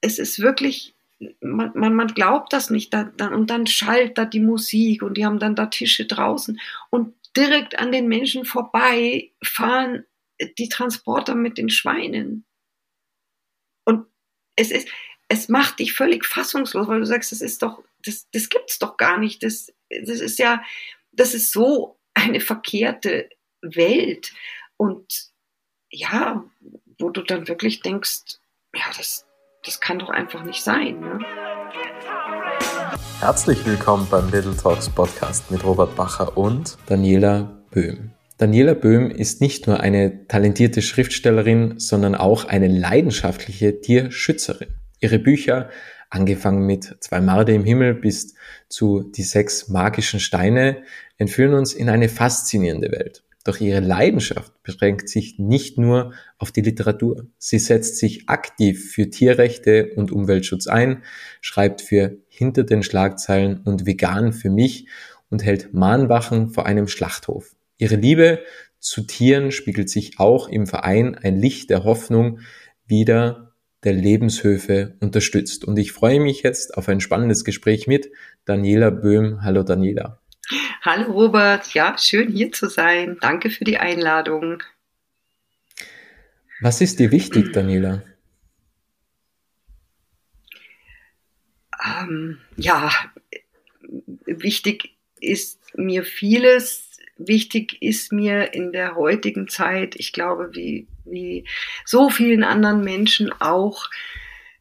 es ist wirklich, man, man, man glaubt das nicht. Da, da, und dann schallt da die Musik und die haben dann da Tische draußen. Und direkt an den Menschen vorbei fahren die Transporter mit den Schweinen. Und es ist, es macht dich völlig fassungslos, weil du sagst, das ist doch, das, das gibt's doch gar nicht. Das, das ist ja, das ist so eine verkehrte Welt. Und ja, wo du dann wirklich denkst, ja, das, das kann doch einfach nicht sein. Ne? Herzlich willkommen beim Little Talks Podcast mit Robert Bacher und Daniela Böhm. Daniela Böhm ist nicht nur eine talentierte Schriftstellerin, sondern auch eine leidenschaftliche Tierschützerin. Ihre Bücher, angefangen mit Zwei Marde im Himmel bis zu Die sechs magischen Steine, entführen uns in eine faszinierende Welt. Doch ihre Leidenschaft beschränkt sich nicht nur auf die Literatur. Sie setzt sich aktiv für Tierrechte und Umweltschutz ein, schreibt für Hinter den Schlagzeilen und Vegan für mich und hält Mahnwachen vor einem Schlachthof. Ihre Liebe zu Tieren spiegelt sich auch im Verein ein Licht der Hoffnung wieder der Lebenshöfe unterstützt. Und ich freue mich jetzt auf ein spannendes Gespräch mit Daniela Böhm. Hallo Daniela. Hallo Robert, ja, schön hier zu sein. Danke für die Einladung. Was ist dir wichtig, Daniela? Ähm, ja, wichtig ist mir vieles. Wichtig ist mir in der heutigen Zeit, ich glaube, wie, wie so vielen anderen Menschen auch,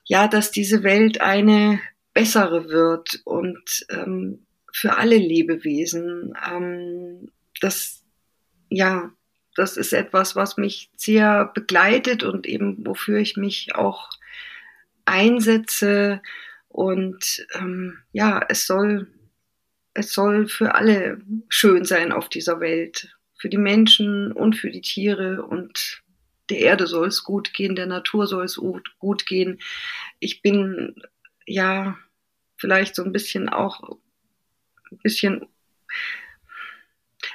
ja, dass diese Welt eine bessere wird und ähm, für alle Lebewesen. Ähm, das, ja, das ist etwas, was mich sehr begleitet und eben wofür ich mich auch einsetze. Und ähm, ja, es soll, es soll für alle schön sein auf dieser Welt. Für die Menschen und für die Tiere und der Erde soll es gut gehen, der Natur soll es gut gehen. Ich bin ja vielleicht so ein bisschen auch ein bisschen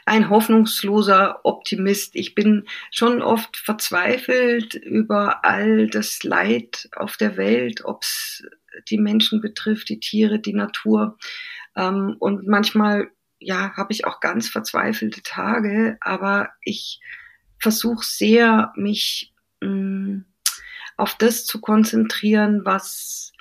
ein hoffnungsloser Optimist. Ich bin schon oft verzweifelt über all das Leid auf der Welt, ob es die Menschen betrifft, die Tiere, die Natur. Ähm, und manchmal, ja, habe ich auch ganz verzweifelte Tage, aber ich versuche sehr, mich mm, auf das zu konzentrieren, was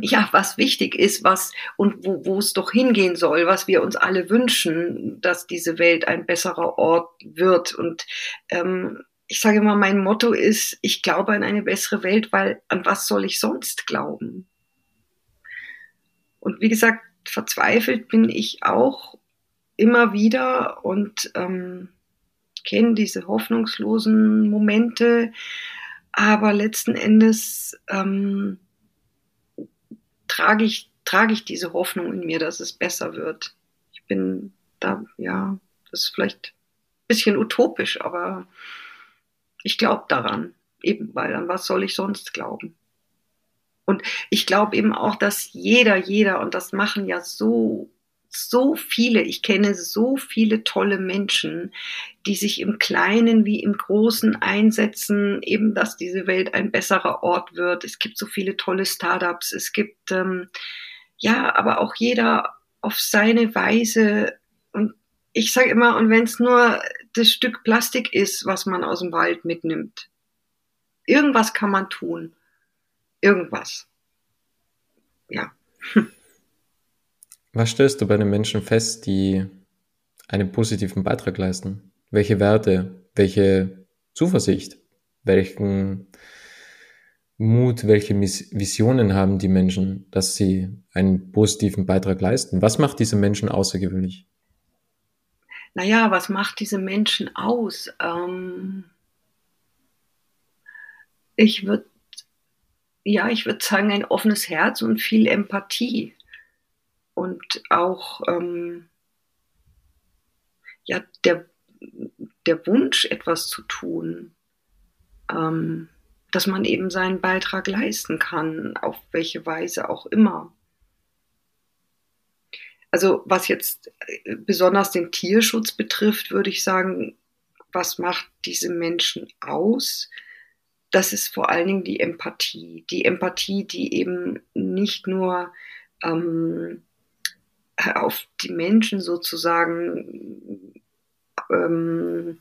ja, was wichtig ist, was und wo, wo es doch hingehen soll, was wir uns alle wünschen, dass diese Welt ein besserer Ort wird. Und ähm, ich sage immer, mein Motto ist, ich glaube an eine bessere Welt, weil an was soll ich sonst glauben? Und wie gesagt, verzweifelt bin ich auch immer wieder und ähm, kenne diese hoffnungslosen Momente, aber letzten Endes ähm, trage ich, trage ich diese Hoffnung in mir, dass es besser wird. Ich bin da, ja, das ist vielleicht ein bisschen utopisch, aber ich glaube daran. Eben, weil an was soll ich sonst glauben? Und ich glaube eben auch, dass jeder, jeder, und das machen ja so so viele, ich kenne so viele tolle Menschen, die sich im Kleinen wie im Großen einsetzen, eben, dass diese Welt ein besserer Ort wird. Es gibt so viele tolle Startups, es gibt, ähm, ja, aber auch jeder auf seine Weise. Und ich sage immer, und wenn es nur das Stück Plastik ist, was man aus dem Wald mitnimmt, irgendwas kann man tun. Irgendwas. Ja. Was stellst du bei den Menschen fest, die einen positiven Beitrag leisten? Welche Werte, welche Zuversicht, welchen Mut, welche Visionen haben die Menschen, dass sie einen positiven Beitrag leisten? Was macht diese Menschen außergewöhnlich? Naja, was macht diese Menschen aus? Ähm ich würde, ja, ich würde sagen, ein offenes Herz und viel Empathie und auch ähm, ja, der, der Wunsch, etwas zu tun, ähm, dass man eben seinen Beitrag leisten kann, auf welche Weise auch immer. Also was jetzt äh, besonders den Tierschutz betrifft, würde ich sagen, was macht diese Menschen aus? das ist vor allen Dingen die Empathie. Die Empathie, die eben nicht nur ähm, auf die Menschen sozusagen ähm,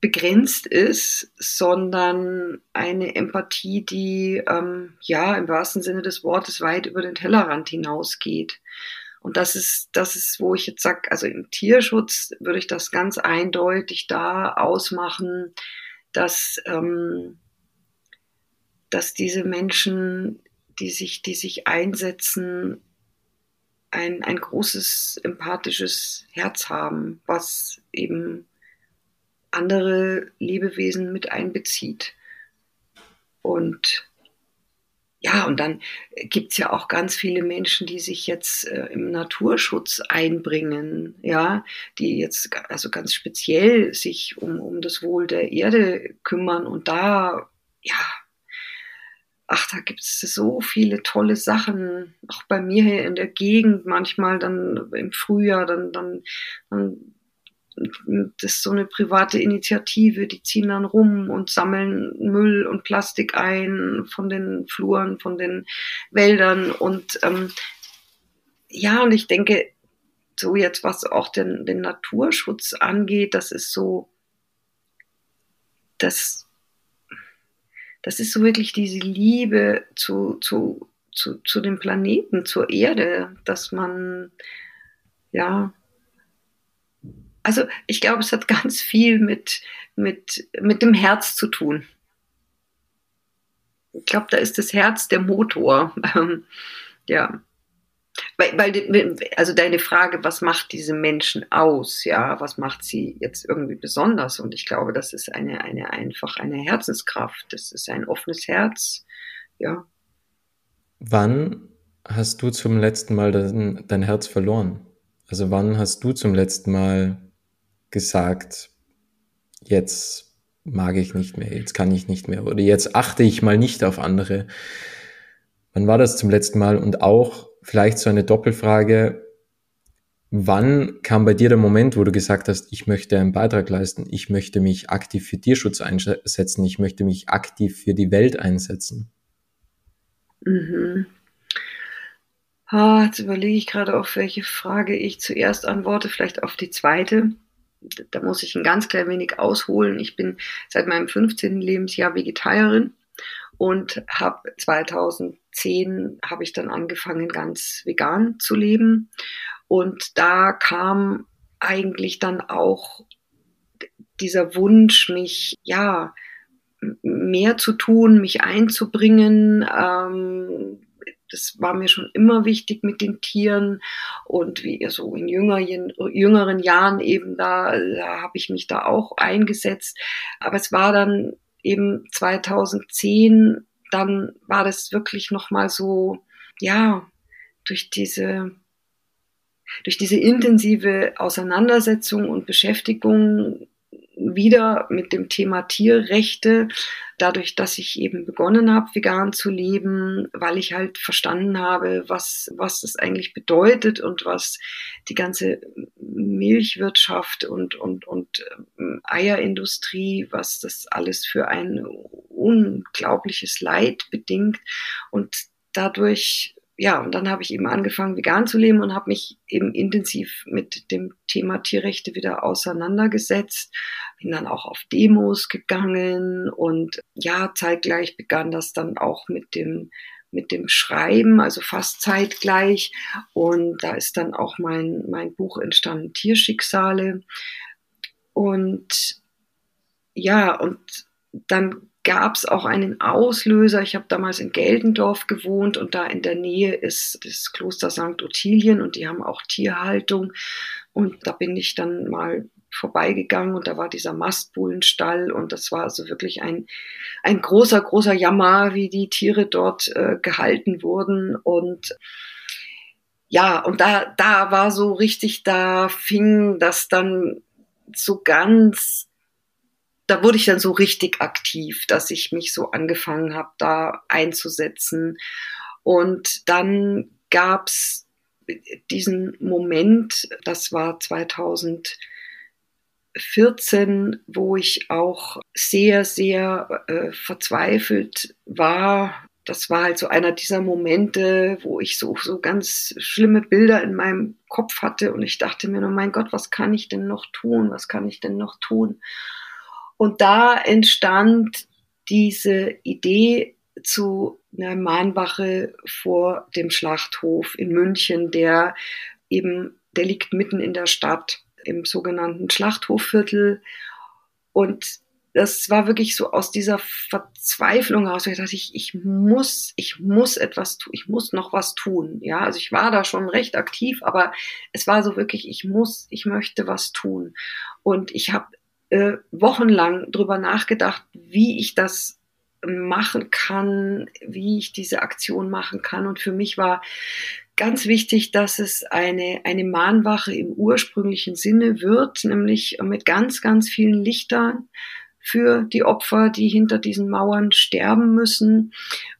begrenzt ist, sondern eine Empathie, die ähm, ja im wahrsten Sinne des Wortes weit über den Tellerrand hinausgeht. Und das ist, das ist, wo ich jetzt sage, also im Tierschutz würde ich das ganz eindeutig da ausmachen, dass, ähm, dass diese Menschen, die sich, die sich einsetzen, ein, ein großes empathisches Herz haben, was eben andere Lebewesen mit einbezieht. Und ja, und dann gibt's ja auch ganz viele Menschen, die sich jetzt äh, im Naturschutz einbringen, ja, die jetzt also ganz speziell sich um, um das Wohl der Erde kümmern und da, ja, ach, da gibt's so viele tolle Sachen, auch bei mir hier in der Gegend manchmal dann im Frühjahr, dann, dann, dann das ist so eine private Initiative, die ziehen dann rum und sammeln Müll und Plastik ein von den Fluren, von den Wäldern und ähm, ja, und ich denke, so jetzt, was auch den, den Naturschutz angeht, das ist so, das, das ist so wirklich diese Liebe zu, zu, zu, zu dem Planeten, zur Erde, dass man, ja, also ich glaube, es hat ganz viel mit, mit, mit dem Herz zu tun. Ich glaube, da ist das Herz der Motor. Ja. Weil, weil, also deine Frage, was macht diese Menschen aus? Ja, was macht sie jetzt irgendwie besonders? Und ich glaube, das ist eine, eine, einfach eine Herzenskraft. Das ist ein offenes Herz. Ja. Wann hast du zum letzten Mal dein, dein Herz verloren? Also wann hast du zum letzten Mal gesagt, jetzt mag ich nicht mehr, jetzt kann ich nicht mehr oder jetzt achte ich mal nicht auf andere. Wann war das zum letzten Mal? Und auch vielleicht so eine Doppelfrage, wann kam bei dir der Moment, wo du gesagt hast, ich möchte einen Beitrag leisten, ich möchte mich aktiv für Tierschutz einsetzen, ich möchte mich aktiv für die Welt einsetzen? Mhm. Ah, jetzt überlege ich gerade, auf welche Frage ich zuerst antworte, vielleicht auf die zweite da muss ich ein ganz klein wenig ausholen. Ich bin seit meinem 15. Lebensjahr Vegetarierin und habe 2010 habe ich dann angefangen ganz vegan zu leben. Und da kam eigentlich dann auch dieser Wunsch, mich ja mehr zu tun, mich einzubringen, ähm, das war mir schon immer wichtig mit den Tieren. Und wie so in jüngeren, jüngeren Jahren eben da, da habe ich mich da auch eingesetzt. Aber es war dann eben 2010, dann war das wirklich nochmal so, ja, durch diese durch diese intensive Auseinandersetzung und Beschäftigung wieder mit dem Thema Tierrechte, dadurch, dass ich eben begonnen habe, vegan zu leben, weil ich halt verstanden habe, was, was das eigentlich bedeutet und was die ganze Milchwirtschaft und, und, und ähm, Eierindustrie, was das alles für ein unglaubliches Leid bedingt. Und dadurch ja, und dann habe ich eben angefangen, vegan zu leben und habe mich eben intensiv mit dem Thema Tierrechte wieder auseinandergesetzt. Bin dann auch auf Demos gegangen und ja, zeitgleich begann das dann auch mit dem mit dem Schreiben, also fast zeitgleich. Und da ist dann auch mein, mein Buch entstanden, Tierschicksale. Und ja, und dann gab es auch einen Auslöser. Ich habe damals in Geldendorf gewohnt und da in der Nähe ist das Kloster St. Ottilien und die haben auch Tierhaltung. Und da bin ich dann mal vorbeigegangen und da war dieser Mastbullenstall und das war also wirklich ein, ein großer, großer Jammer, wie die Tiere dort äh, gehalten wurden und ja, und da, da war so richtig, da fing das dann so ganz da wurde ich dann so richtig aktiv, dass ich mich so angefangen habe, da einzusetzen. Und dann gab's diesen Moment, das war 2000, 14, wo ich auch sehr, sehr äh, verzweifelt war. Das war halt so einer dieser Momente, wo ich so, so ganz schlimme Bilder in meinem Kopf hatte und ich dachte mir nur, mein Gott, was kann ich denn noch tun? Was kann ich denn noch tun? Und da entstand diese Idee zu einer Mahnwache vor dem Schlachthof in München, der eben, der liegt mitten in der Stadt im sogenannten Schlachthoffviertel. Und das war wirklich so aus dieser Verzweiflung heraus. Ich dachte, ich, ich muss, ich muss etwas tun, ich muss noch was tun. Ja, also ich war da schon recht aktiv, aber es war so wirklich, ich muss, ich möchte was tun. Und ich habe äh, wochenlang drüber nachgedacht, wie ich das machen kann, wie ich diese Aktion machen kann. Und für mich war ganz wichtig, dass es eine, eine Mahnwache im ursprünglichen Sinne wird, nämlich mit ganz, ganz vielen Lichtern für die Opfer, die hinter diesen Mauern sterben müssen.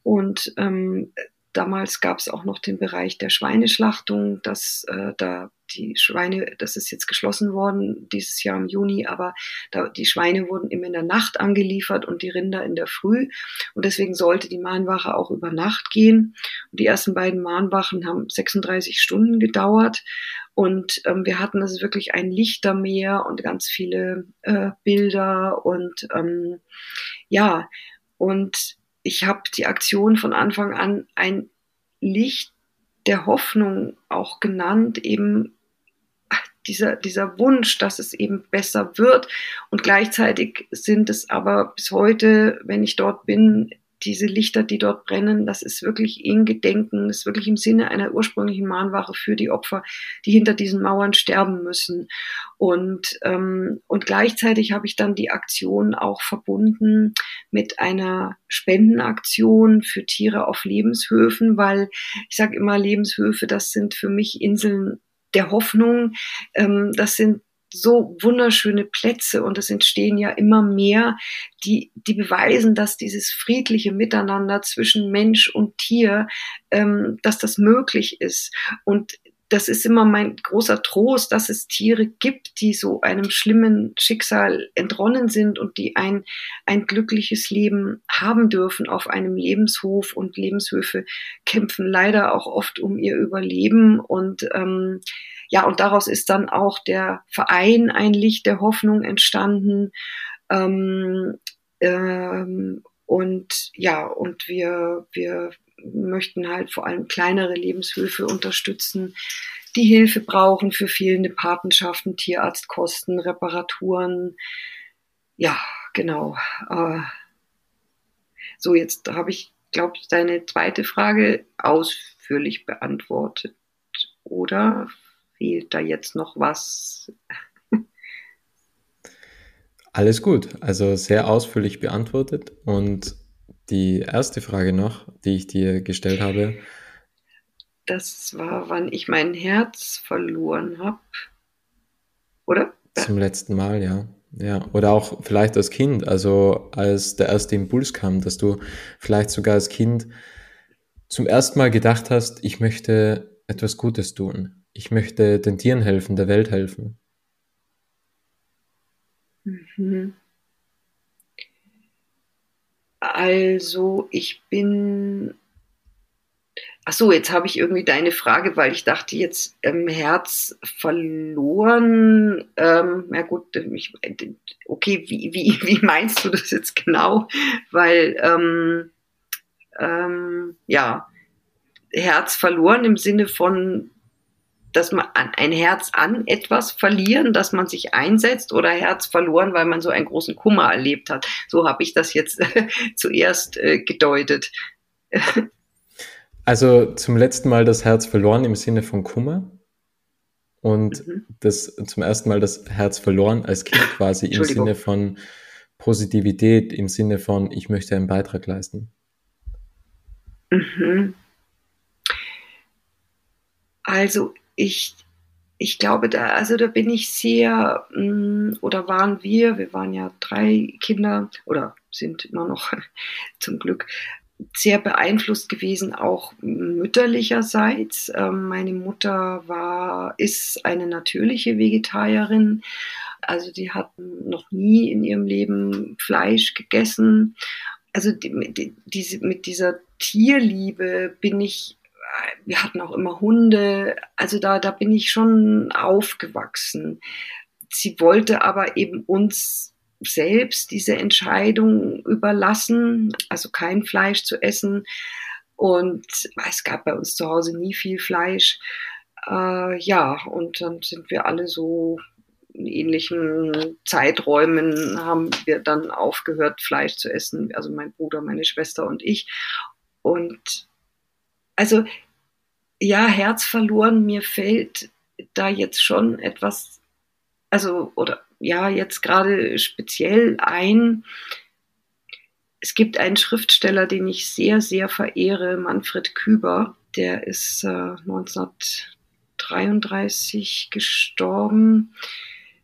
Und ähm, damals gab es auch noch den Bereich der Schweineschlachtung, dass äh, da die Schweine, das ist jetzt geschlossen worden dieses Jahr im Juni, aber da, die Schweine wurden immer in der Nacht angeliefert und die Rinder in der Früh. Und deswegen sollte die Mahnwache auch über Nacht gehen. Und die ersten beiden Mahnwachen haben 36 Stunden gedauert. Und ähm, wir hatten also wirklich ein Lichtermeer und ganz viele äh, Bilder und ähm, ja, und ich habe die Aktion von Anfang an ein Licht der Hoffnung auch genannt, eben dieser, dieser Wunsch, dass es eben besser wird. Und gleichzeitig sind es aber bis heute, wenn ich dort bin, diese Lichter, die dort brennen, das ist wirklich in Gedenken, das ist wirklich im Sinne einer ursprünglichen Mahnwache für die Opfer, die hinter diesen Mauern sterben müssen. Und, ähm, und gleichzeitig habe ich dann die Aktion auch verbunden mit einer Spendenaktion für Tiere auf Lebenshöfen, weil ich sage immer, Lebenshöfe, das sind für mich Inseln der Hoffnung. Ähm, das sind so wunderschöne Plätze und es entstehen ja immer mehr, die, die beweisen, dass dieses friedliche Miteinander zwischen Mensch und Tier, ähm, dass das möglich ist. Und das ist immer mein großer Trost, dass es Tiere gibt, die so einem schlimmen Schicksal entronnen sind und die ein, ein glückliches Leben haben dürfen auf einem Lebenshof. Und Lebenshöfe kämpfen leider auch oft um ihr Überleben. Und ähm, ja, und daraus ist dann auch der Verein ein Licht der Hoffnung entstanden. Ähm, ähm, und ja, und wir, wir möchten halt vor allem kleinere Lebenshöfe unterstützen, die Hilfe brauchen für fehlende Patenschaften, Tierarztkosten, Reparaturen. Ja, genau. Äh, so, jetzt habe ich, glaube ich, deine zweite Frage ausführlich beantwortet. Oder fehlt da jetzt noch was? Alles gut, also sehr ausführlich beantwortet und die erste Frage noch, die ich dir gestellt habe. Das war, wann ich mein Herz verloren habe. Oder? Zum letzten Mal, ja. Ja, oder auch vielleicht als Kind, also als der erste Impuls kam, dass du vielleicht sogar als Kind zum ersten Mal gedacht hast, ich möchte etwas Gutes tun. Ich möchte den Tieren helfen, der Welt helfen. Mhm. Also ich bin. Ach so, jetzt habe ich irgendwie deine Frage, weil ich dachte jetzt ähm, Herz verloren. Ähm, ja gut, ich, okay, wie, wie, wie meinst du das jetzt genau? Weil ähm, ähm, ja, Herz verloren im Sinne von dass man ein Herz an etwas verlieren, dass man sich einsetzt oder Herz verloren, weil man so einen großen Kummer erlebt hat. So habe ich das jetzt zuerst äh, gedeutet. also zum letzten Mal das Herz verloren im Sinne von Kummer und mhm. das zum ersten Mal das Herz verloren als Kind quasi im Sinne von Positivität, im Sinne von ich möchte einen Beitrag leisten. Mhm. Also ich, ich glaube, da, also da bin ich sehr, mm, oder waren wir, wir waren ja drei Kinder oder sind immer noch zum Glück sehr beeinflusst gewesen, auch mütterlicherseits. Ähm, meine Mutter war, ist eine natürliche Vegetarierin Also die hatten noch nie in ihrem Leben Fleisch gegessen. Also die, die, diese, mit dieser Tierliebe bin ich, wir hatten auch immer Hunde, also da, da bin ich schon aufgewachsen. Sie wollte aber eben uns selbst diese Entscheidung überlassen, also kein Fleisch zu essen. Und es gab bei uns zu Hause nie viel Fleisch. Äh, ja, und dann sind wir alle so in ähnlichen Zeiträumen haben wir dann aufgehört, Fleisch zu essen. Also mein Bruder, meine Schwester und ich. Und also ja, Herz verloren, mir fällt da jetzt schon etwas, also oder ja, jetzt gerade speziell ein. Es gibt einen Schriftsteller, den ich sehr, sehr verehre, Manfred Küber. Der ist äh, 1933 gestorben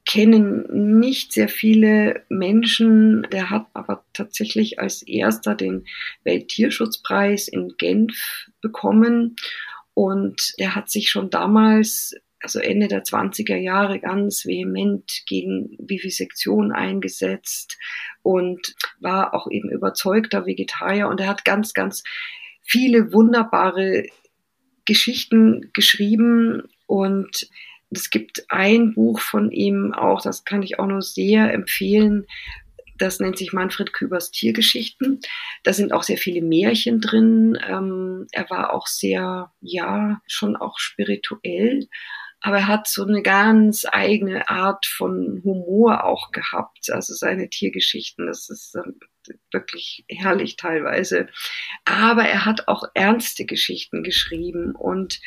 kennen nicht sehr viele Menschen. Der hat aber tatsächlich als erster den Welttierschutzpreis in Genf bekommen. Und er hat sich schon damals, also Ende der 20er Jahre, ganz vehement gegen Vivisektion eingesetzt und war auch eben überzeugter Vegetarier. Und er hat ganz, ganz viele wunderbare Geschichten geschrieben und es gibt ein Buch von ihm auch, das kann ich auch nur sehr empfehlen. Das nennt sich Manfred Kübers Tiergeschichten. Da sind auch sehr viele Märchen drin. Ähm, er war auch sehr, ja, schon auch spirituell. Aber er hat so eine ganz eigene Art von Humor auch gehabt. Also seine Tiergeschichten, das ist ähm, wirklich herrlich teilweise. Aber er hat auch ernste Geschichten geschrieben und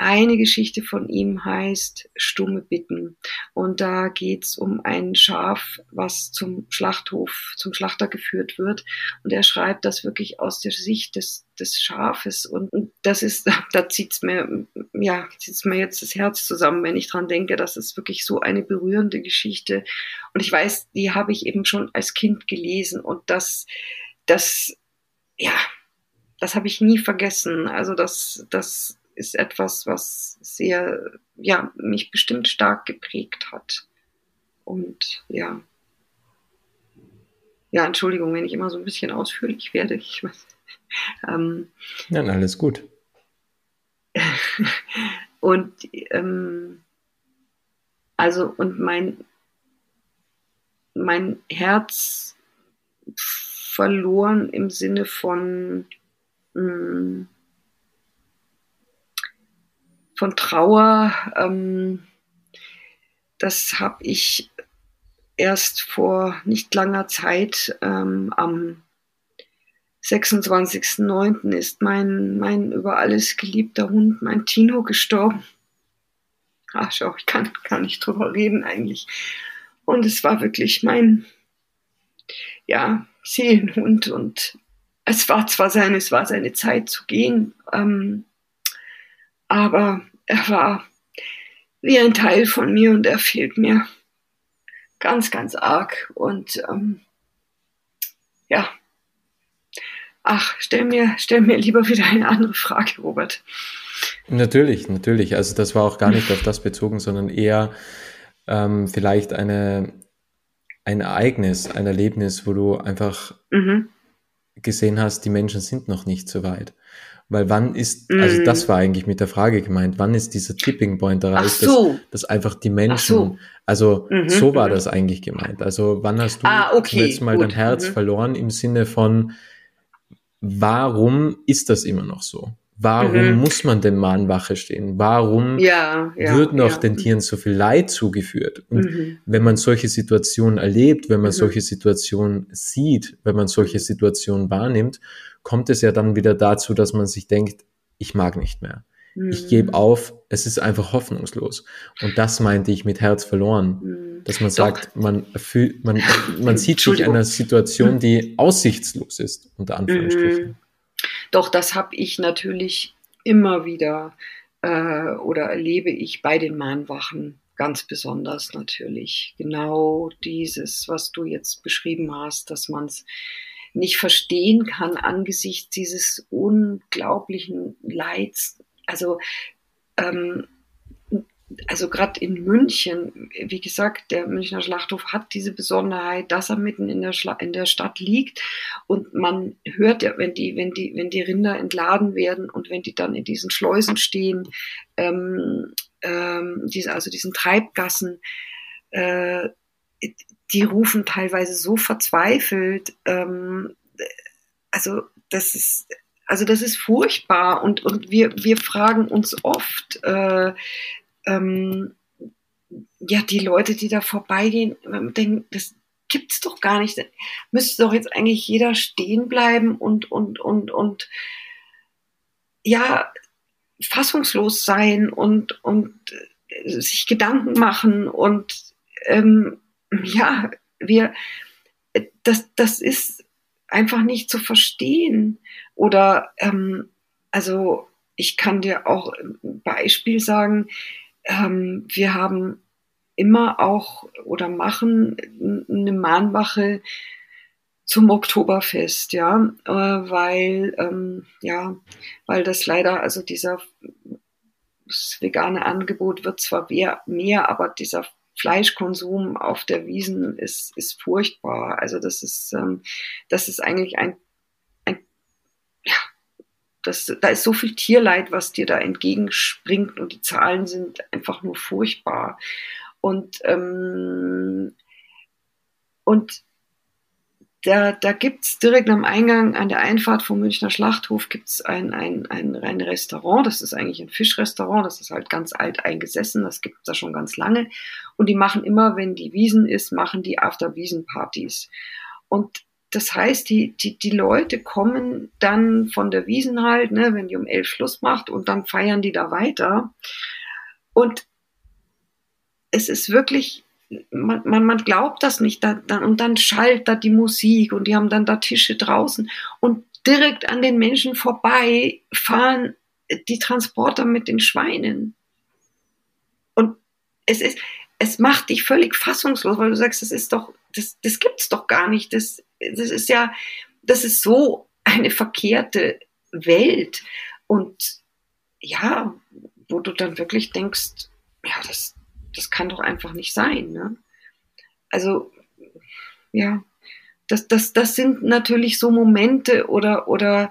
eine Geschichte von ihm heißt Stumme Bitten. Und da geht's um ein Schaf, was zum Schlachthof, zum Schlachter geführt wird. Und er schreibt das wirklich aus der Sicht des, des Schafes. Und das ist, da zieht's mir, ja, zieht's mir jetzt das Herz zusammen, wenn ich dran denke. Das ist wirklich so eine berührende Geschichte. Und ich weiß, die habe ich eben schon als Kind gelesen. Und das, das, ja, das habe ich nie vergessen. Also das, das ist etwas, was sehr, ja, mich bestimmt stark geprägt hat. Und ja. Ja, Entschuldigung, wenn ich immer so ein bisschen ausführlich werde. Ich weiß. Ähm, ja, alles gut. und ähm, also und mein mein Herz verloren im Sinne von mh, mm, von Trauer. Ähm, das habe ich erst vor nicht langer Zeit ähm, am 26.09. ist mein, mein über alles geliebter Hund, mein Tino, gestorben. Ach, schau, ich kann gar nicht drüber reden eigentlich. Und es war wirklich mein, ja, Seelenhund und es war zwar seine, es war seine Zeit zu gehen, ähm, aber er war wie ein Teil von mir und er fehlt mir ganz, ganz arg. Und ähm, ja, ach, stell mir, stell mir lieber wieder eine andere Frage, Robert. Natürlich, natürlich. Also das war auch gar nicht auf das bezogen, sondern eher ähm, vielleicht eine, ein Ereignis, ein Erlebnis, wo du einfach mhm. gesehen hast, die Menschen sind noch nicht so weit. Weil wann ist, also das mhm. war eigentlich mit der Frage gemeint, wann ist dieser Tipping Point erreicht, so. dass, dass einfach die Menschen, so. also mhm, so war mhm. das eigentlich gemeint. Also wann hast du ah, okay, jetzt mal dein Herz mhm. verloren im Sinne von, warum ist das immer noch so? Warum mhm. muss man denn mal an Wache stehen? Warum ja, ja, wird noch ja. den Tieren so viel Leid zugeführt? Und mhm. wenn man solche Situationen erlebt, wenn man solche Situationen sieht, wenn man solche Situationen wahrnimmt, kommt es ja dann wieder dazu, dass man sich denkt, ich mag nicht mehr. Mhm. Ich gebe auf, es ist einfach hoffnungslos. Und das meinte ich mit Herz verloren. Mhm. Dass man sagt, man fühlt, man, man sieht sich einer Situation, die aussichtslos ist, unter Anführungsstrichen. Mhm. Doch, das habe ich natürlich immer wieder äh, oder erlebe ich bei den Mahnwachen ganz besonders natürlich. Genau dieses, was du jetzt beschrieben hast, dass man es nicht verstehen kann angesichts dieses unglaublichen Leids. Also ähm, also gerade in München, wie gesagt, der Münchner Schlachthof hat diese Besonderheit, dass er mitten in der, Schla in der Stadt liegt und man hört ja, wenn die, wenn die, wenn die Rinder entladen werden und wenn die dann in diesen Schleusen stehen, ähm, ähm, diese, also diesen Treibgassen, äh, die rufen teilweise so verzweifelt, ähm, also das ist also das ist furchtbar und, und wir, wir fragen uns oft, äh, ähm, ja, die Leute, die da vorbeigehen, denken, das gibt's doch gar nicht. Müsste doch jetzt eigentlich jeder stehen bleiben und, und, und, und, ja, fassungslos sein und, und sich Gedanken machen und, ähm, ja, wir, das, das ist einfach nicht zu verstehen. Oder ähm, also ich kann dir auch ein Beispiel sagen, ähm, wir haben immer auch oder machen eine Mahnwache zum Oktoberfest, ja, äh, weil ähm, ja, weil das leider also dieser das vegane Angebot wird zwar mehr, mehr, aber dieser Fleischkonsum auf der Wiesen ist, ist furchtbar. Also das ist, ähm, das ist eigentlich ein, ein ja, das, da ist so viel Tierleid, was dir da entgegenspringt und die Zahlen sind einfach nur furchtbar. Und, ähm, und da, da gibt's direkt am Eingang an der Einfahrt vom Münchner Schlachthof gibt's ein, ein, ein, ein Restaurant. Das ist eigentlich ein Fischrestaurant. Das ist halt ganz alt eingesessen. Das gibt's da schon ganz lange. Und die machen immer, wenn die Wiesen ist, machen die After-Wiesen-Partys. Und das heißt, die, die, die Leute kommen dann von der Wiesen halt, ne, wenn die um elf Schluss macht und dann feiern die da weiter. Und es ist wirklich man, man, man glaubt das nicht. Da, da, und dann schallt da die Musik und die haben dann da Tische draußen. Und direkt an den Menschen vorbei fahren die Transporter mit den Schweinen. Und es ist, es macht dich völlig fassungslos, weil du sagst, das ist doch, das, das gibt's doch gar nicht. Das, das ist ja, das ist so eine verkehrte Welt. Und ja, wo du dann wirklich denkst, ja, das, das kann doch einfach nicht sein. Ne? Also, ja, das, das, das sind natürlich so Momente oder, oder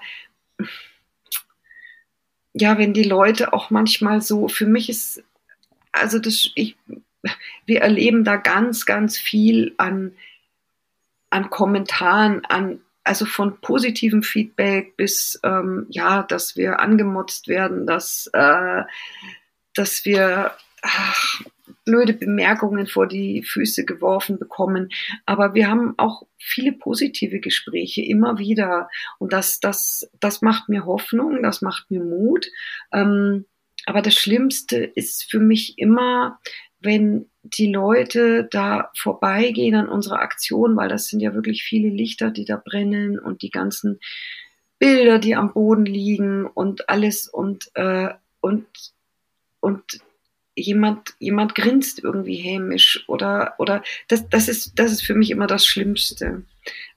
ja, wenn die Leute auch manchmal so, für mich ist, also das, ich, wir erleben da ganz, ganz viel an, an Kommentaren, an, also von positivem Feedback bis, ähm, ja, dass wir angemotzt werden, dass, äh, dass wir, ach, blöde Bemerkungen vor die Füße geworfen bekommen. Aber wir haben auch viele positive Gespräche immer wieder. Und das, das, das macht mir Hoffnung, das macht mir Mut. Ähm, aber das Schlimmste ist für mich immer, wenn die Leute da vorbeigehen an unserer Aktion, weil das sind ja wirklich viele Lichter, die da brennen und die ganzen Bilder, die am Boden liegen und alles und, äh, und, und jemand, jemand grinst irgendwie hämisch oder, oder das, das ist, das ist für mich immer das Schlimmste.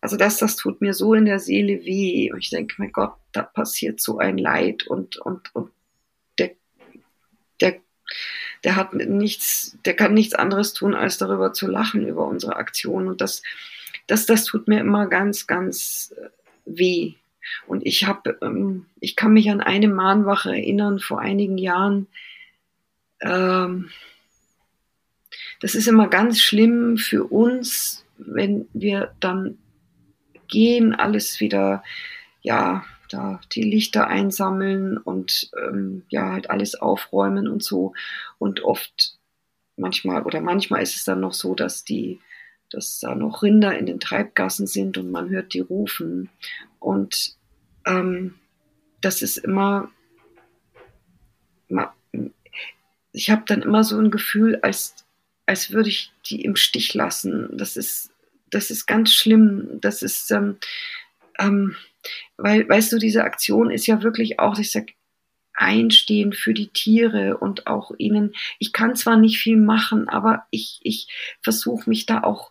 Also das, das tut mir so in der Seele weh. Und ich denke, mein Gott, da passiert so ein Leid und, und, und der, der, der hat nichts, der kann nichts anderes tun, als darüber zu lachen über unsere Aktion. Und das, das, das tut mir immer ganz, ganz äh, weh. Und ich habe, ähm, ich kann mich an eine Mahnwache erinnern vor einigen Jahren, ähm, das ist immer ganz schlimm für uns, wenn wir dann gehen, alles wieder, ja, da die Lichter einsammeln und ähm, ja, halt alles aufräumen und so. Und oft, manchmal oder manchmal ist es dann noch so, dass die, dass da noch Rinder in den Treibgassen sind und man hört die rufen. Und ähm, das ist immer, ich habe dann immer so ein Gefühl, als, als würde ich die im Stich lassen. Das ist, das ist ganz schlimm. Das ist, ähm, ähm, weil, weißt du, diese Aktion ist ja wirklich auch, ich sag, einstehen für die Tiere und auch ihnen, ich kann zwar nicht viel machen, aber ich, ich versuche mich da auch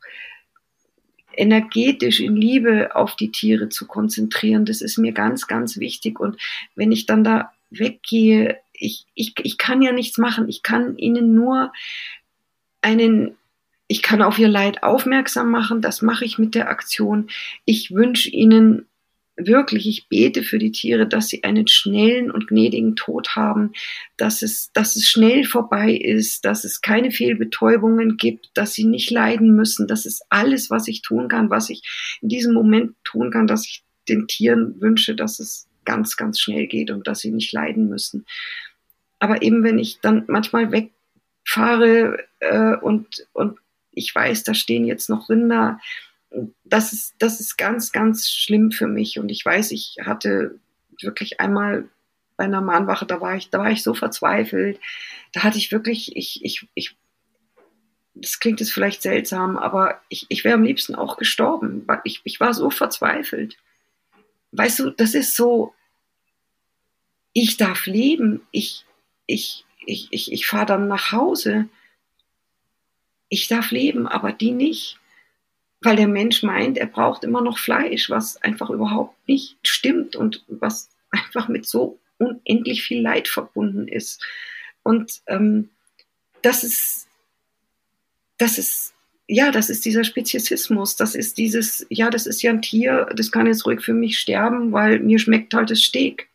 energetisch in Liebe auf die Tiere zu konzentrieren. Das ist mir ganz, ganz wichtig. Und wenn ich dann da weggehe, ich, ich, ich kann ja nichts machen. Ich kann ihnen nur einen, ich kann auf ihr Leid aufmerksam machen. Das mache ich mit der Aktion. Ich wünsche ihnen wirklich, ich bete für die Tiere, dass sie einen schnellen und gnädigen Tod haben, dass es, dass es schnell vorbei ist, dass es keine Fehlbetäubungen gibt, dass sie nicht leiden müssen. Das ist alles, was ich tun kann, was ich in diesem Moment tun kann, dass ich den Tieren wünsche, dass es ganz, ganz schnell geht und dass sie nicht leiden müssen. Aber eben, wenn ich dann manchmal wegfahre äh, und, und ich weiß, da stehen jetzt noch Rinder, das ist, das ist ganz, ganz schlimm für mich. Und ich weiß, ich hatte wirklich einmal bei einer Mahnwache, da war ich, da war ich so verzweifelt. Da hatte ich wirklich, ich, ich, ich, das klingt jetzt vielleicht seltsam, aber ich, ich wäre am liebsten auch gestorben, ich, ich war so verzweifelt. Weißt du, das ist so, ich darf leben, ich, ich, ich, ich, ich fahre dann nach Hause. Ich darf leben, aber die nicht weil der Mensch meint, er braucht immer noch Fleisch, was einfach überhaupt nicht stimmt und was einfach mit so unendlich viel Leid verbunden ist. Und ähm, das ist, das ist, ja, das ist dieser Speziesismus, das ist dieses, ja, das ist ja ein Tier, das kann jetzt ruhig für mich sterben, weil mir schmeckt halt das Steak.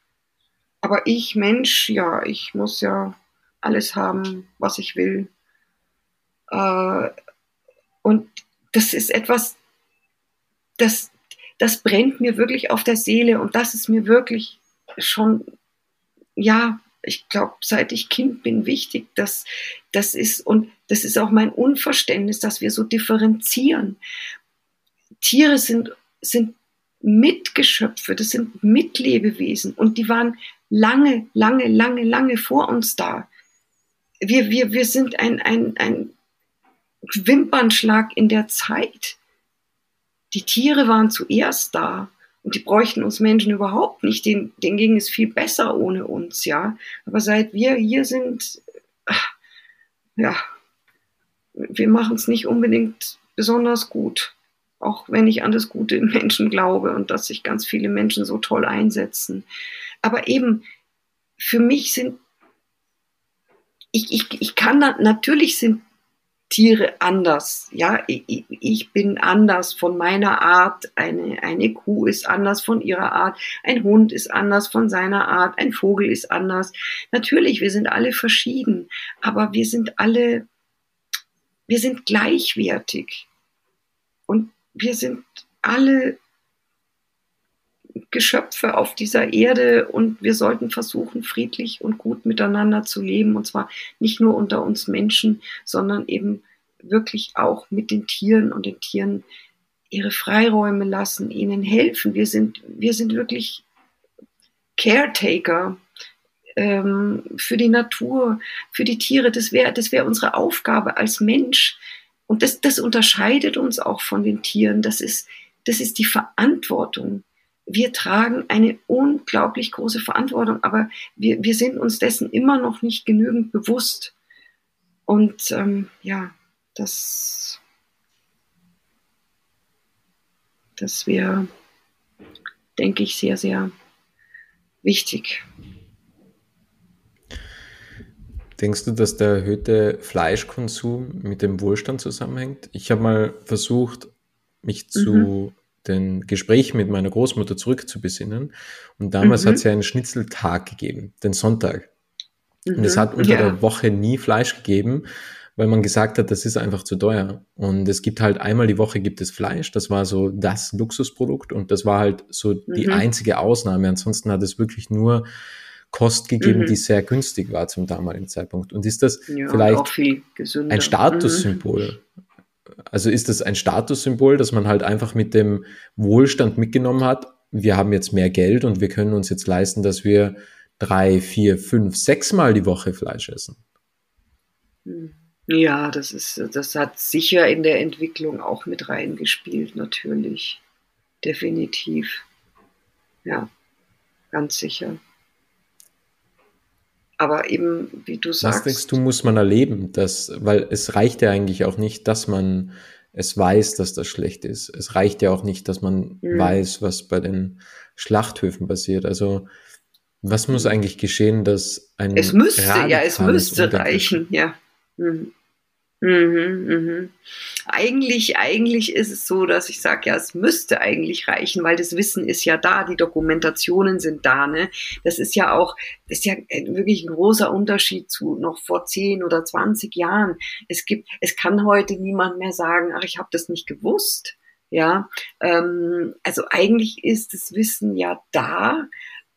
Aber ich, Mensch, ja, ich muss ja alles haben, was ich will. Äh, und das ist etwas, das, das brennt mir wirklich auf der Seele und das ist mir wirklich schon, ja, ich glaube, seit ich Kind bin, wichtig. dass das ist, und das ist auch mein Unverständnis, dass wir so differenzieren. Tiere sind, sind Mitgeschöpfe, das sind Mitlebewesen und die waren lange, lange, lange, lange vor uns da. Wir, wir, wir sind ein, ein, ein Wimpernschlag in der Zeit. Die Tiere waren zuerst da und die bräuchten uns Menschen überhaupt nicht. Den, denen ging es viel besser ohne uns, ja. Aber seit wir hier sind, ja, wir machen es nicht unbedingt besonders gut. Auch wenn ich an das Gute im Menschen glaube und dass sich ganz viele Menschen so toll einsetzen. Aber eben, für mich sind ich, ich, ich kann da, natürlich sind Tiere anders. Ja, ich, ich, bin anders von meiner Art. Eine, eine Kuh ist anders von ihrer Art. Ein Hund ist anders von seiner Art. Ein Vogel ist anders. Natürlich, wir sind alle verschieden, aber wir sind alle, wir sind gleichwertig. Und wir sind alle Geschöpfe auf dieser Erde und wir sollten versuchen, friedlich und gut miteinander zu leben. Und zwar nicht nur unter uns Menschen, sondern eben wirklich auch mit den Tieren und den Tieren ihre Freiräume lassen, ihnen helfen. Wir sind, wir sind wirklich Caretaker ähm, für die Natur, für die Tiere. Das wäre das wär unsere Aufgabe als Mensch. Und das, das unterscheidet uns auch von den Tieren. Das ist, das ist die Verantwortung, wir tragen eine unglaublich große Verantwortung, aber wir, wir sind uns dessen immer noch nicht genügend bewusst. Und ähm, ja, das, das wäre, denke ich, sehr, sehr wichtig. Denkst du, dass der erhöhte Fleischkonsum mit dem Wohlstand zusammenhängt? Ich habe mal versucht, mich zu mhm den Gespräch mit meiner Großmutter zurückzubesinnen. Und damals mhm. hat sie einen Schnitzeltag gegeben, den Sonntag. Mhm. Und es mhm. hat unter ja. der Woche nie Fleisch gegeben, weil man gesagt hat, das ist einfach zu teuer. Und es gibt halt einmal die Woche gibt es Fleisch. Das war so das Luxusprodukt und das war halt so die mhm. einzige Ausnahme. Ansonsten hat es wirklich nur Kost gegeben, mhm. die sehr günstig war zum damaligen Zeitpunkt. Und ist das ja, vielleicht ein Statussymbol? Mhm also ist das ein Statussymbol, dass man halt einfach mit dem Wohlstand mitgenommen hat, wir haben jetzt mehr Geld und wir können uns jetzt leisten, dass wir drei, vier, fünf, sechs Mal die Woche Fleisch essen. Ja, das ist, das hat sicher in der Entwicklung auch mit reingespielt, natürlich. Definitiv. Ja, ganz sicher. Aber eben, wie du sagst. Was denkst du, muss man erleben, dass, weil es reicht ja eigentlich auch nicht, dass man es weiß, dass das schlecht ist. Es reicht ja auch nicht, dass man mhm. weiß, was bei den Schlachthöfen passiert. Also Was muss eigentlich geschehen, dass ein Es müsste, ja, es müsste reichen, ja. Mhm. Mhm, mhm. Eigentlich, eigentlich ist es so, dass ich sage, ja, es müsste eigentlich reichen, weil das Wissen ist ja da, die Dokumentationen sind da. Ne? Das ist ja auch, das ist ja wirklich ein großer Unterschied zu noch vor 10 oder 20 Jahren. Es gibt, es kann heute niemand mehr sagen, ach, ich habe das nicht gewusst. Ja, ähm, also eigentlich ist das Wissen ja da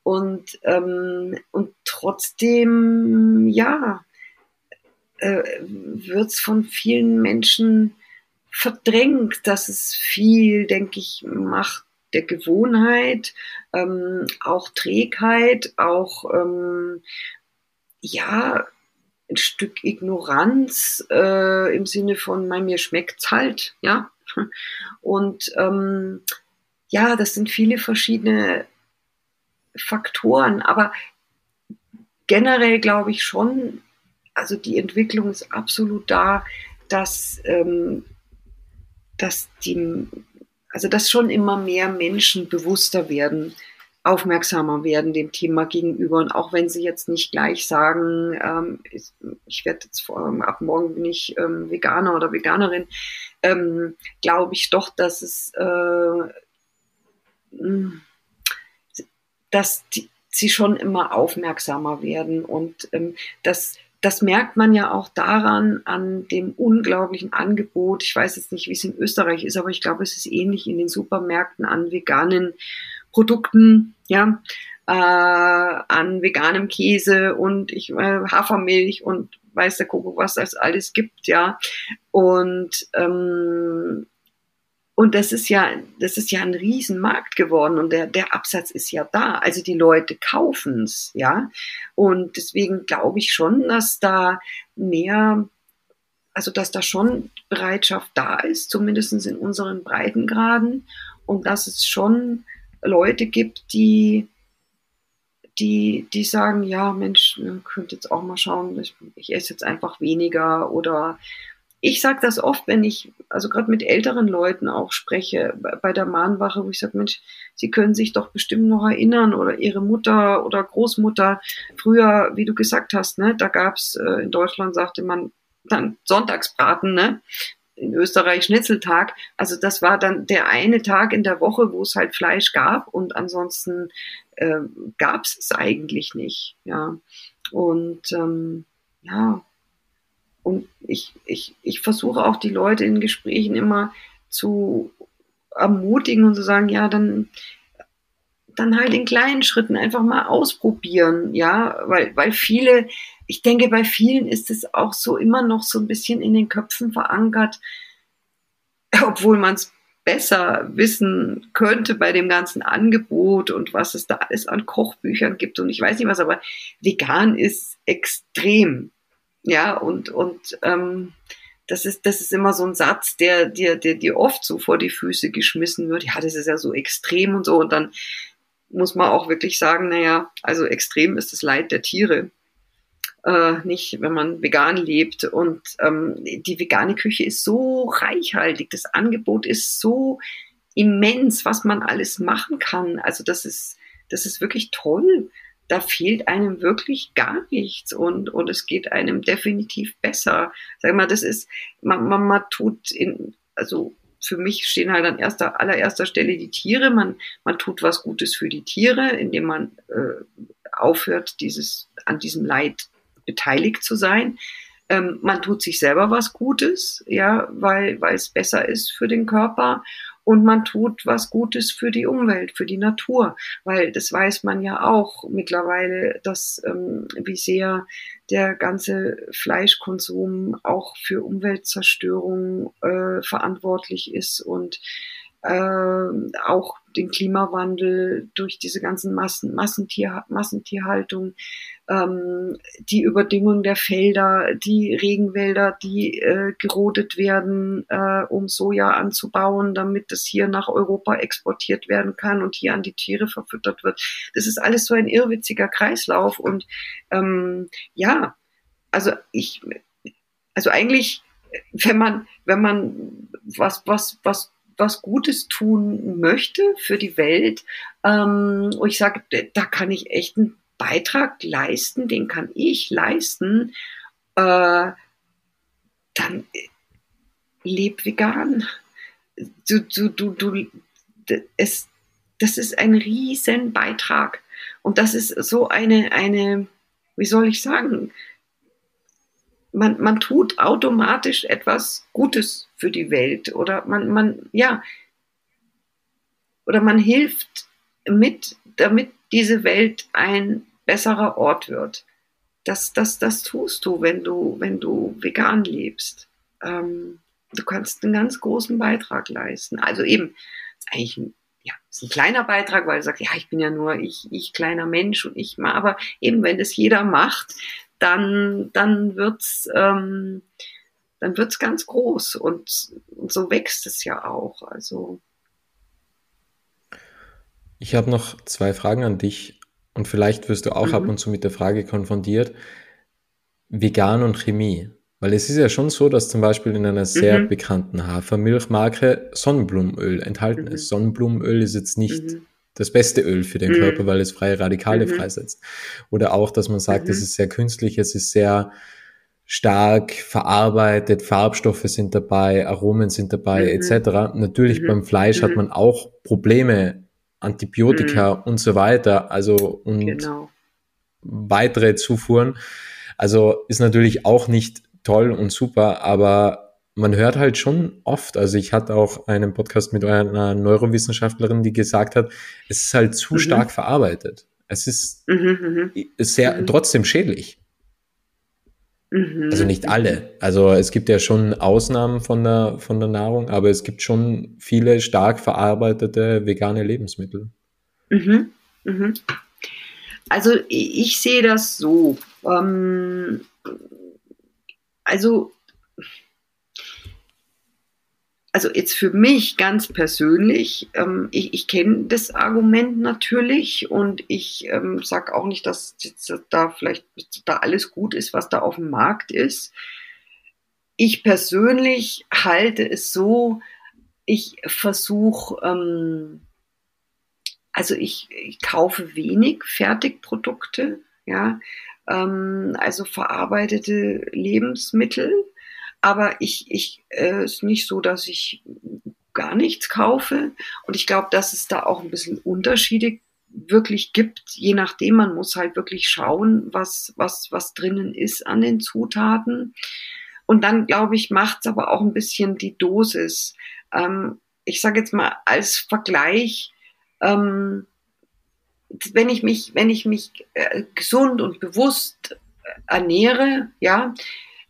und ähm, und trotzdem ja äh, wird es von vielen Menschen verdrängt, dass es viel, denke ich, Macht der Gewohnheit, ähm, auch Trägheit, auch ähm, ja ein Stück Ignoranz äh, im Sinne von, mein, mir schmeckt's halt, ja. Und ähm, ja, das sind viele verschiedene Faktoren, aber generell glaube ich schon, also die Entwicklung ist absolut da, dass, ähm, dass die, also dass schon immer mehr Menschen bewusster werden, aufmerksamer werden dem Thema gegenüber. Und auch wenn sie jetzt nicht gleich sagen, ähm, ich, ich werde jetzt vor, ab morgen bin ich ähm, Veganer oder Veganerin, ähm, glaube ich doch, dass es, äh, dass die, sie schon immer aufmerksamer werden und ähm, dass das merkt man ja auch daran, an dem unglaublichen Angebot. Ich weiß jetzt nicht, wie es in Österreich ist, aber ich glaube, es ist ähnlich in den Supermärkten an veganen Produkten, ja, äh, an veganem Käse und ich, äh, Hafermilch und weiß der Kuckuck, was es alles gibt, ja. Und ähm, und das ist ja, das ist ja ein Riesenmarkt geworden und der, der Absatz ist ja da. Also die Leute kaufen es, ja. Und deswegen glaube ich schon, dass da mehr, also dass da schon Bereitschaft da ist, zumindest in unseren Breitengraden. Und dass es schon Leute gibt, die, die, die sagen, ja, Mensch, ihr könnt jetzt auch mal schauen, ich, ich esse jetzt einfach weniger oder ich sage das oft, wenn ich, also gerade mit älteren Leuten auch spreche, bei der Mahnwache, wo ich sage, Mensch, Sie können sich doch bestimmt noch erinnern oder Ihre Mutter oder Großmutter früher, wie du gesagt hast, ne, da gab's äh, in Deutschland sagte man dann Sonntagsbraten, ne? In Österreich Schnitzeltag. Also das war dann der eine Tag in der Woche, wo es halt Fleisch gab und ansonsten äh, gab es eigentlich nicht. Ja. Und ähm, ja, und ich, ich, ich versuche auch die Leute in Gesprächen immer zu ermutigen und zu sagen, ja, dann, dann halt in kleinen Schritten einfach mal ausprobieren, ja, weil, weil viele, ich denke, bei vielen ist es auch so immer noch so ein bisschen in den Köpfen verankert, obwohl man es besser wissen könnte bei dem ganzen Angebot und was es da alles an Kochbüchern gibt. Und ich weiß nicht was, aber vegan ist extrem ja, und, und ähm, das ist, das ist immer so ein Satz, der dir der, der oft so vor die Füße geschmissen wird. Ja, das ist ja so extrem und so. Und dann muss man auch wirklich sagen, naja, also extrem ist das Leid der Tiere. Äh, nicht, wenn man vegan lebt. Und ähm, die vegane Küche ist so reichhaltig, das Angebot ist so immens, was man alles machen kann. Also das ist, das ist wirklich toll da fehlt einem wirklich gar nichts und, und es geht einem definitiv besser. Sag mal, das ist, man, man, man tut in, also für mich stehen halt an erster, allererster Stelle die Tiere. Man, man tut was Gutes für die Tiere, indem man äh, aufhört, dieses, an diesem Leid beteiligt zu sein. Ähm, man tut sich selber was Gutes, ja, weil, weil es besser ist für den Körper und man tut was Gutes für die Umwelt, für die Natur, weil das weiß man ja auch mittlerweile, dass ähm, wie sehr der ganze Fleischkonsum auch für Umweltzerstörung äh, verantwortlich ist und äh, auch den Klimawandel durch diese ganzen Massen, Massentier, Massentierhaltung, ähm, die Überdüngung der Felder, die Regenwälder, die äh, gerodet werden, äh, um Soja anzubauen, damit das hier nach Europa exportiert werden kann und hier an die Tiere verfüttert wird. Das ist alles so ein irrwitziger Kreislauf und ähm, ja, also ich, also eigentlich, wenn man, wenn man was, was, was was Gutes tun möchte für die Welt, ähm, und ich sage, da kann ich echt ein Beitrag leisten, den kann ich leisten, äh, dann äh, leb vegan. Du, du, du, du, es, das ist ein riesen Beitrag. Und das ist so eine, eine, wie soll ich sagen, man, man tut automatisch etwas Gutes für die Welt oder man, man, ja, oder man hilft mit, damit diese Welt ein besserer Ort wird. Das, das, das tust du, wenn du, wenn du vegan lebst. Ähm, du kannst einen ganz großen Beitrag leisten. Also eben, ist eigentlich ein, ja, ist ein kleiner Beitrag, weil du sagst, ja, ich bin ja nur ich, ich kleiner Mensch und ich mal, aber eben, wenn das jeder macht, dann, dann wird's, ähm, dann wird's ganz groß und, und so wächst es ja auch. Also. Ich habe noch zwei Fragen an dich und vielleicht wirst du auch mhm. ab und zu mit der Frage konfrontiert, vegan und Chemie. Weil es ist ja schon so, dass zum Beispiel in einer sehr mhm. bekannten Hafermilchmarke Sonnenblumenöl enthalten mhm. ist. Sonnenblumenöl ist jetzt nicht mhm. das beste Öl für den mhm. Körper, weil es freie Radikale mhm. freisetzt. Oder auch, dass man sagt, es ist sehr künstlich, es ist sehr stark verarbeitet, Farbstoffe sind dabei, Aromen sind dabei, etc. Natürlich beim Fleisch hat man auch Probleme, Antibiotika und so weiter, also und genau. weitere Zufuhren. Also ist natürlich auch nicht toll und super, aber man hört halt schon oft, also ich hatte auch einen Podcast mit einer Neurowissenschaftlerin, die gesagt hat, es ist halt zu mhm. stark verarbeitet. Es ist mhm, mhm. sehr mhm. trotzdem schädlich. Mhm. Also nicht alle. Also es gibt ja schon Ausnahmen von der, von der Nahrung, aber es gibt schon viele stark verarbeitete vegane Lebensmittel. Mhm. Mhm. Also ich sehe das so. Ähm, also, also jetzt für mich ganz persönlich, ähm, ich, ich kenne das Argument natürlich und ich ähm, sage auch nicht, dass da vielleicht da alles gut ist, was da auf dem Markt ist. Ich persönlich halte es so, ich versuche, ähm, also ich, ich kaufe wenig Fertigprodukte, ja, ähm, also verarbeitete Lebensmittel. Aber ich, ich äh, ist nicht so, dass ich gar nichts kaufe. Und ich glaube, dass es da auch ein bisschen Unterschiede wirklich gibt, je nachdem, man muss halt wirklich schauen, was, was, was drinnen ist an den Zutaten. Und dann, glaube ich, macht es aber auch ein bisschen die Dosis. Ähm, ich sage jetzt mal als Vergleich, ähm, wenn ich mich, wenn ich mich äh, gesund und bewusst ernähre, ja,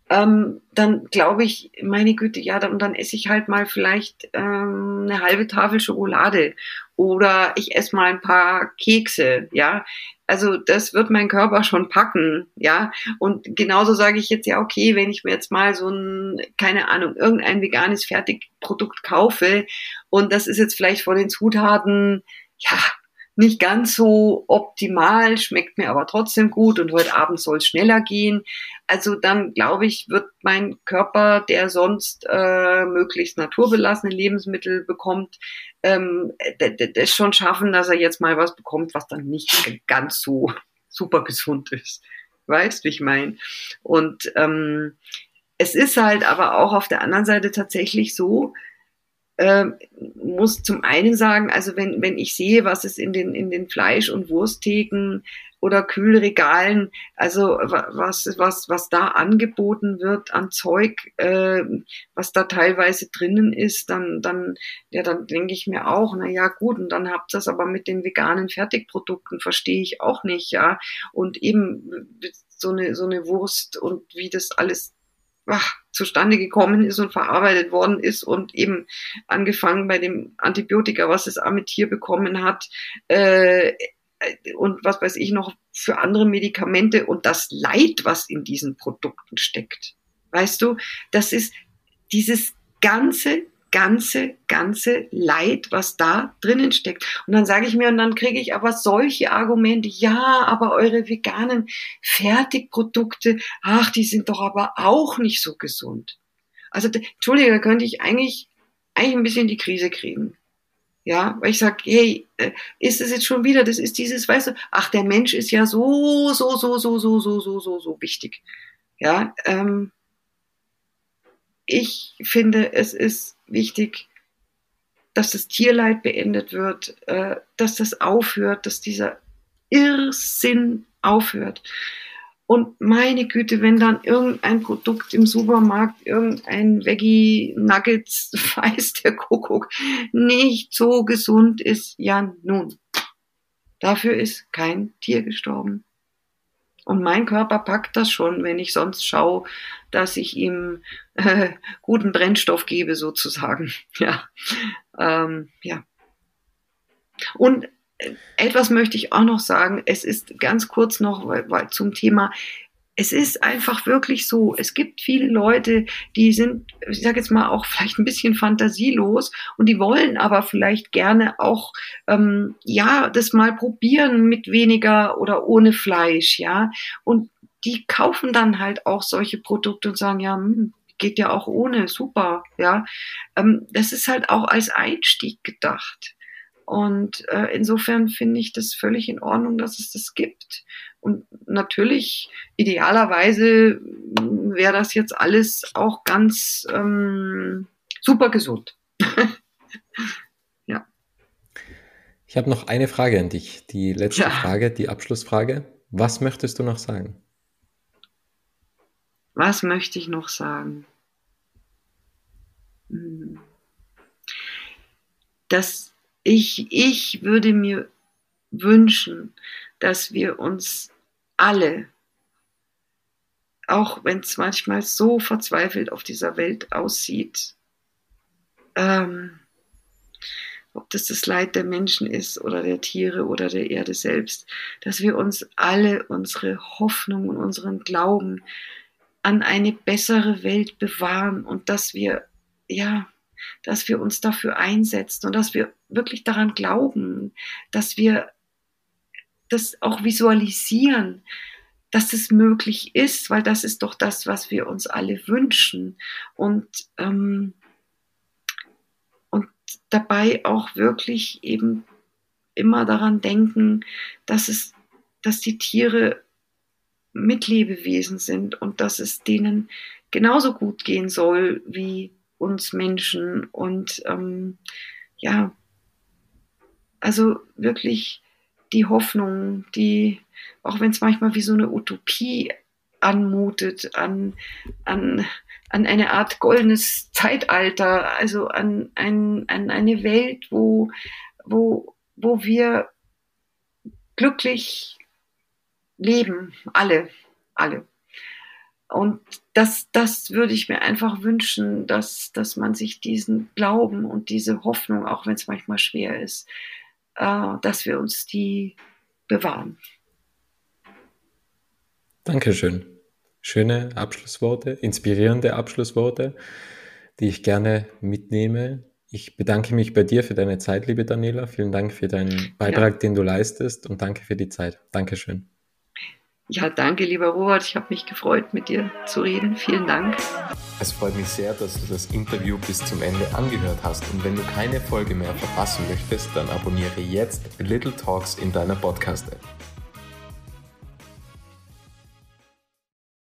ähm, dann glaube ich, meine Güte, ja, dann, dann esse ich halt mal vielleicht ähm, eine halbe Tafel Schokolade oder ich esse mal ein paar Kekse, ja. Also das wird mein Körper schon packen, ja. Und genauso sage ich jetzt ja, okay, wenn ich mir jetzt mal so ein, keine Ahnung, irgendein veganes Fertigprodukt kaufe und das ist jetzt vielleicht von den Zutaten, ja, nicht ganz so optimal, schmeckt mir aber trotzdem gut und heute Abend soll es schneller gehen. Also dann glaube ich, wird mein Körper, der sonst äh, möglichst naturbelassene Lebensmittel bekommt, ähm, das schon schaffen, dass er jetzt mal was bekommt, was dann nicht ganz so super gesund ist. Weißt, wie ich meine? Und ähm, es ist halt aber auch auf der anderen Seite tatsächlich so, äh, muss zum einen sagen, also wenn, wenn ich sehe, was es in den, in den Fleisch- und Wursttheken oder Kühlregalen, also was, was, was da angeboten wird an Zeug, äh, was da teilweise drinnen ist, dann, dann, ja, dann denke ich mir auch, na ja, gut, und dann habt ihr das aber mit den veganen Fertigprodukten, verstehe ich auch nicht, ja. Und eben so eine, so eine Wurst und wie das alles ach, zustande gekommen ist und verarbeitet worden ist und eben angefangen bei dem Antibiotika, was das arme Tier bekommen hat, äh, und was weiß ich noch für andere Medikamente und das Leid, was in diesen Produkten steckt. Weißt du, das ist dieses ganze ganze, ganze Leid, was da drinnen steckt. Und dann sage ich mir, und dann kriege ich aber solche Argumente, ja, aber eure veganen Fertigprodukte, ach, die sind doch aber auch nicht so gesund. Also, Entschuldige, da könnte ich eigentlich, eigentlich ein bisschen die Krise kriegen. Ja, weil ich sage, hey, äh, ist es jetzt schon wieder, das ist dieses, weißt du, ach, der Mensch ist ja so, so, so, so, so, so, so, so, so wichtig. Ja, ähm, ich finde, es ist wichtig, dass das Tierleid beendet wird, äh, dass das aufhört, dass dieser Irrsinn aufhört. Und meine Güte, wenn dann irgendein Produkt im Supermarkt, irgendein Veggie Nuggets, weiß der Kuckuck, nicht so gesund ist, ja nun. Dafür ist kein Tier gestorben. Und mein Körper packt das schon, wenn ich sonst schaue, dass ich ihm äh, guten Brennstoff gebe, sozusagen. Ja. Ähm, ja. Und etwas möchte ich auch noch sagen. Es ist ganz kurz noch weil, weil zum Thema. Es ist einfach wirklich so. Es gibt viele Leute, die sind, ich sage jetzt mal, auch vielleicht ein bisschen fantasielos und die wollen aber vielleicht gerne auch, ähm, ja, das mal probieren mit weniger oder ohne Fleisch, ja. Und die kaufen dann halt auch solche Produkte und sagen, ja, hm, geht ja auch ohne, super, ja. Ähm, das ist halt auch als Einstieg gedacht. Und äh, insofern finde ich das völlig in Ordnung, dass es das gibt. Und natürlich, idealerweise wäre das jetzt alles auch ganz ähm, super gesund. ja. Ich habe noch eine Frage an dich. Die letzte ja. Frage, die Abschlussfrage. Was möchtest du noch sagen? Was möchte ich noch sagen? Hm. Ich, ich würde mir wünschen, dass wir uns alle, auch wenn es manchmal so verzweifelt auf dieser Welt aussieht, ähm, ob das das Leid der Menschen ist oder der Tiere oder der Erde selbst, dass wir uns alle unsere Hoffnung und unseren Glauben an eine bessere Welt bewahren und dass wir, ja, dass wir uns dafür einsetzen und dass wir wirklich daran glauben, dass wir das auch visualisieren, dass es möglich ist, weil das ist doch das, was wir uns alle wünschen. Und, ähm, und dabei auch wirklich eben immer daran denken, dass es, dass die Tiere Mitlebewesen sind und dass es denen genauso gut gehen soll wie uns Menschen. Und ähm, ja, also wirklich die Hoffnung, die, auch wenn es manchmal wie so eine Utopie anmutet, an, an, an eine Art goldenes Zeitalter, also an, ein, an eine Welt, wo, wo, wo wir glücklich leben, alle, alle. Und das, das würde ich mir einfach wünschen, dass, dass man sich diesen Glauben und diese Hoffnung, auch wenn es manchmal schwer ist, äh, dass wir uns die bewahren. Dankeschön. Schöne Abschlussworte, inspirierende Abschlussworte, die ich gerne mitnehme. Ich bedanke mich bei dir für deine Zeit, liebe Daniela. Vielen Dank für deinen Beitrag, ja. den du leistest und danke für die Zeit. Dankeschön. Ja, danke, lieber Robert. Ich habe mich gefreut, mit dir zu reden. Vielen Dank. Es freut mich sehr, dass du das Interview bis zum Ende angehört hast. Und wenn du keine Folge mehr verpassen möchtest, dann abonniere jetzt Little Talks in deiner Podcast-App.